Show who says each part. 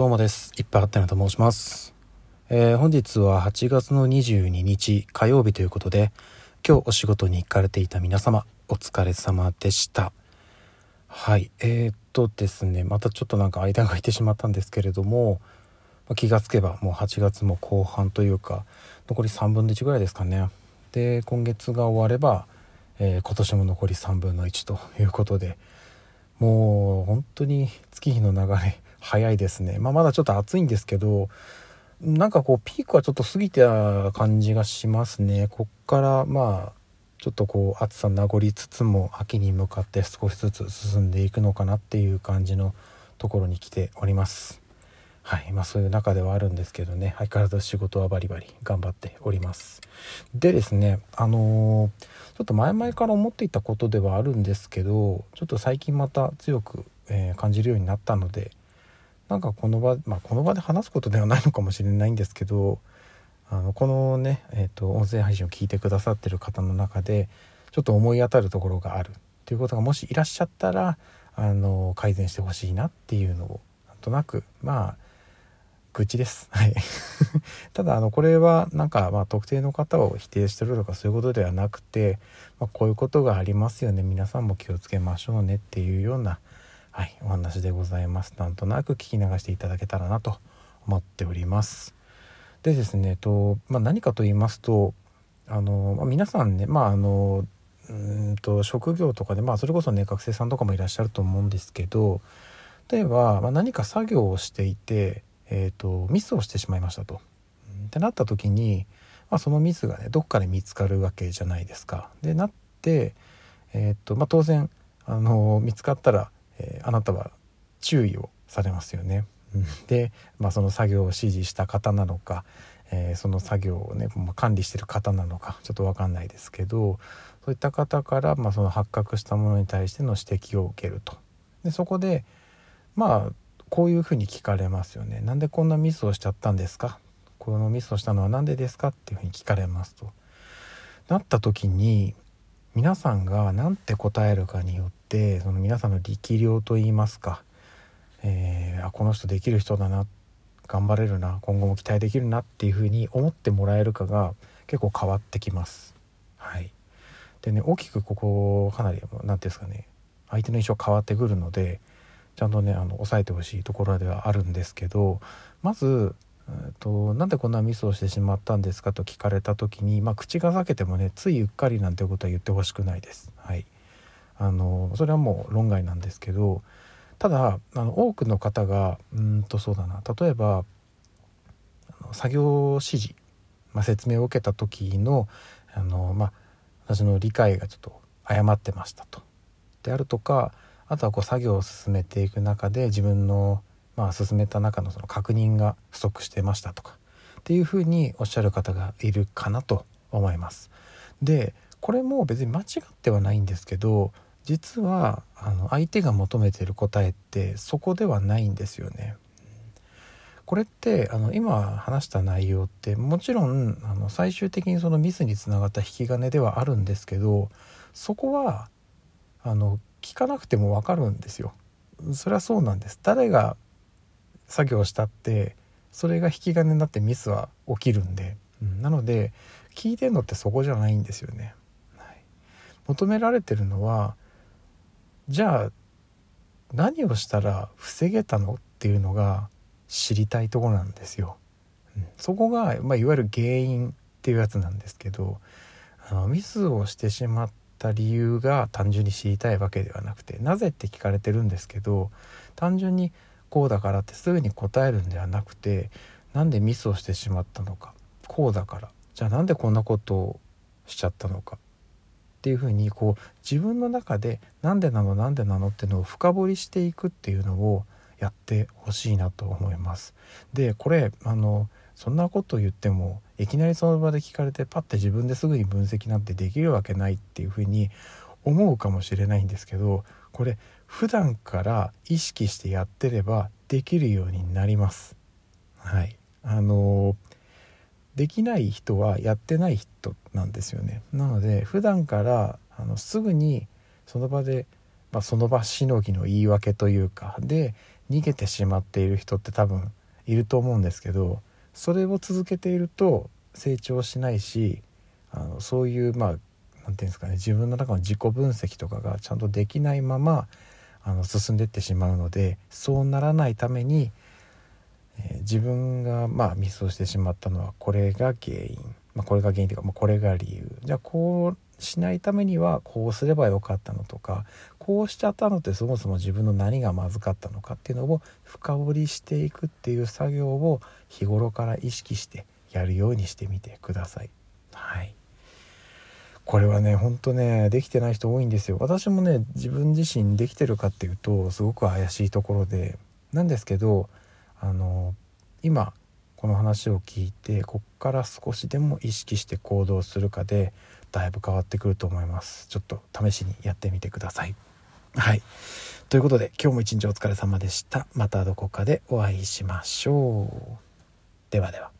Speaker 1: どうもです。いっぱいあったなと申します、えー本日は8月の22日火曜日ということで今日お仕事に行かれていた皆様お疲れ様でした。はいえー、っとですねまたちょっとなんか間が空いてしまったんですけれども気がつけばもう8月も後半というか残り3分の1ぐらいですかね。で今月が終われば、えー今年も残り3分の1ということでもう本当に月日の流れ早いですね、まあ、まだちょっと暑いんですけどなんかこうピークはちょっと過ぎた感じがしますね。こっからまあちょっとこう暑さ名残つつも秋に向かって少しずつ進んでいくのかなっていう感じのところに来ております。はい。まあそういう中ではあるんですけどね。相変わらず仕事はバリバリ頑張っております。でですねあのーちょっと前々から思っていたことではあるんですけどちょっと最近また強く、えー感じるようになったのでなんかこの場、まあ、この場で話すことではないのかもしれないんですけどあのこのね、えー、と音声配信を聞いてくださってる方の中でちょっと思い当たるところがあるっていうことがもしいらっしゃったらあの改善してほしいなっていうのをなんとなくまあ愚痴です。はい。ただあのこれはなんかまあ特定の方を否定してるとかそういうことではなくて、まあ、こういうことがありますよね皆さんも気をつけましょうねっていうような、はい、お話でございます。なんとなく聞き流していただけたらなと思っております。でですねと、まあ、何かと言いますとあの、まあ、皆さんねまああのうんと職業とかでまあそれこそね学生さんとかもいらっしゃると思うんですけど例えば、まあ、何か作業をしていて、えー、とミスをしてしまいましたと。ってなった時に、まあ、そのミスがねどっかで見つかるわけじゃないですか。でなって、えーとまあ、当然あの見つかったら、えーあなたは注意をされますよね。で、まあ、その作業を指示した方なのか、えーその作業をね、まあ、管理してる方なのかちょっと分かんないですけどそういった方から、まあ、その発覚したものに対しての指摘を受けると。でそこでまあこういうふうに聞かれますよね。なんでこんなミスをしちゃったんですか？このミスをしたのは何でですか？っていうふうに聞かれますと。なった時に皆さんが何て答えるかによってその皆さんの力量といいますか、えーあこの人できる人だな頑張れるな今後も期待できるなっていうふうに思ってもらえるかが結構変わってきます。はい、でね大きくここかなり何て言うんですかね相手の印象変わってくるのでちゃんとねあの抑えてほしいところではあるんですけどまずえーとなんでこんなミスをしてしまったんですかと聞かれた時に、まあ、口が裂けてもねついうっかりなんてことは言ってほしくないです。はい、あのそれはもう論外なんですけどただあの多くの方がうんとそうだな例えばあの作業指示、まあ、説明を受けた時のあの、まあ、私の理解がちょっと誤ってましたと。であるとかあとはこう作業を進めていく中で自分の、まあ、進めた中のその確認が不足してましたとかっていうふうにおっしゃる方がいるかなと思います。でこれも別に間違ってはないんですけど実はあの相手が求めてる答えってそこではないんですよね。これってあの今話した内容ってもちろんあの最終的にそのミスにつながった引き金ではあるんですけどそこはあの聞かなくても分かるんですよ。それはそうなんです。誰が作業したってそれが引き金になってミスは起きるんで、うんなので聞いてるのってそこじゃないんですよね。はい、求められてるのはじゃあ何をしたら防げたのっていうのが知りたいところなんですよ。うんそこが、まあ、いわゆる原因っていうやつなんですけどあのミスをしてしまった理由が単純に知りたいわけではなくてなぜって聞かれてるんですけど単純にこうだからってすぐに答えるんではなくてなんでミスをしてしまったのかこうだからじゃあなんでこんなことをしちゃったのかっていうふうにこう自分の中でなんでなのなんでなのっていうのを深掘りしていくっていうのをやってほしいなと思います。でこれあのそんなこと言ってもいきなりその場で聞かれてパッて自分ですぐに分析なんてできるわけないっていうふうに思うかもしれないんですけどこれ普段から意識してやってればできるようになります。はい、あのできない人はやってない人なんですよね。なので普段からあのすぐにその場で、まあ、その場しのぎの言い訳というかで逃げてしまっている人って多分いると思うんですけどそれを続けていると成長しないしあのそういうまあ何て言うんですかね自分の中の自己分析とかがちゃんとできないままあの進んでいってしまうのでそうならないために、えー、自分がまあミスをしてしまったのはこれが原因、まあ、これが原因というか、まあ、これが理由。じゃあこうしないためにはこうすればよかったのとかこうしちゃったのってそもそも自分の何がまずかったのかっていうのを深掘りしていくっていう作業を日頃から意識してやるようにしてみてください。はい。これはねほんとねできてない人多いんですよ。私もね自分自身できてるかっていうとすごく怪しいところで。なんですけどあの今この話を聞いてこっから少しでも意識して行動するかでだいぶ変わってくると思います。ちょっと試しにやってみてください。はい。ということで今日も一日お疲れ様でした。またどこかでお会いしましょう。ではでは。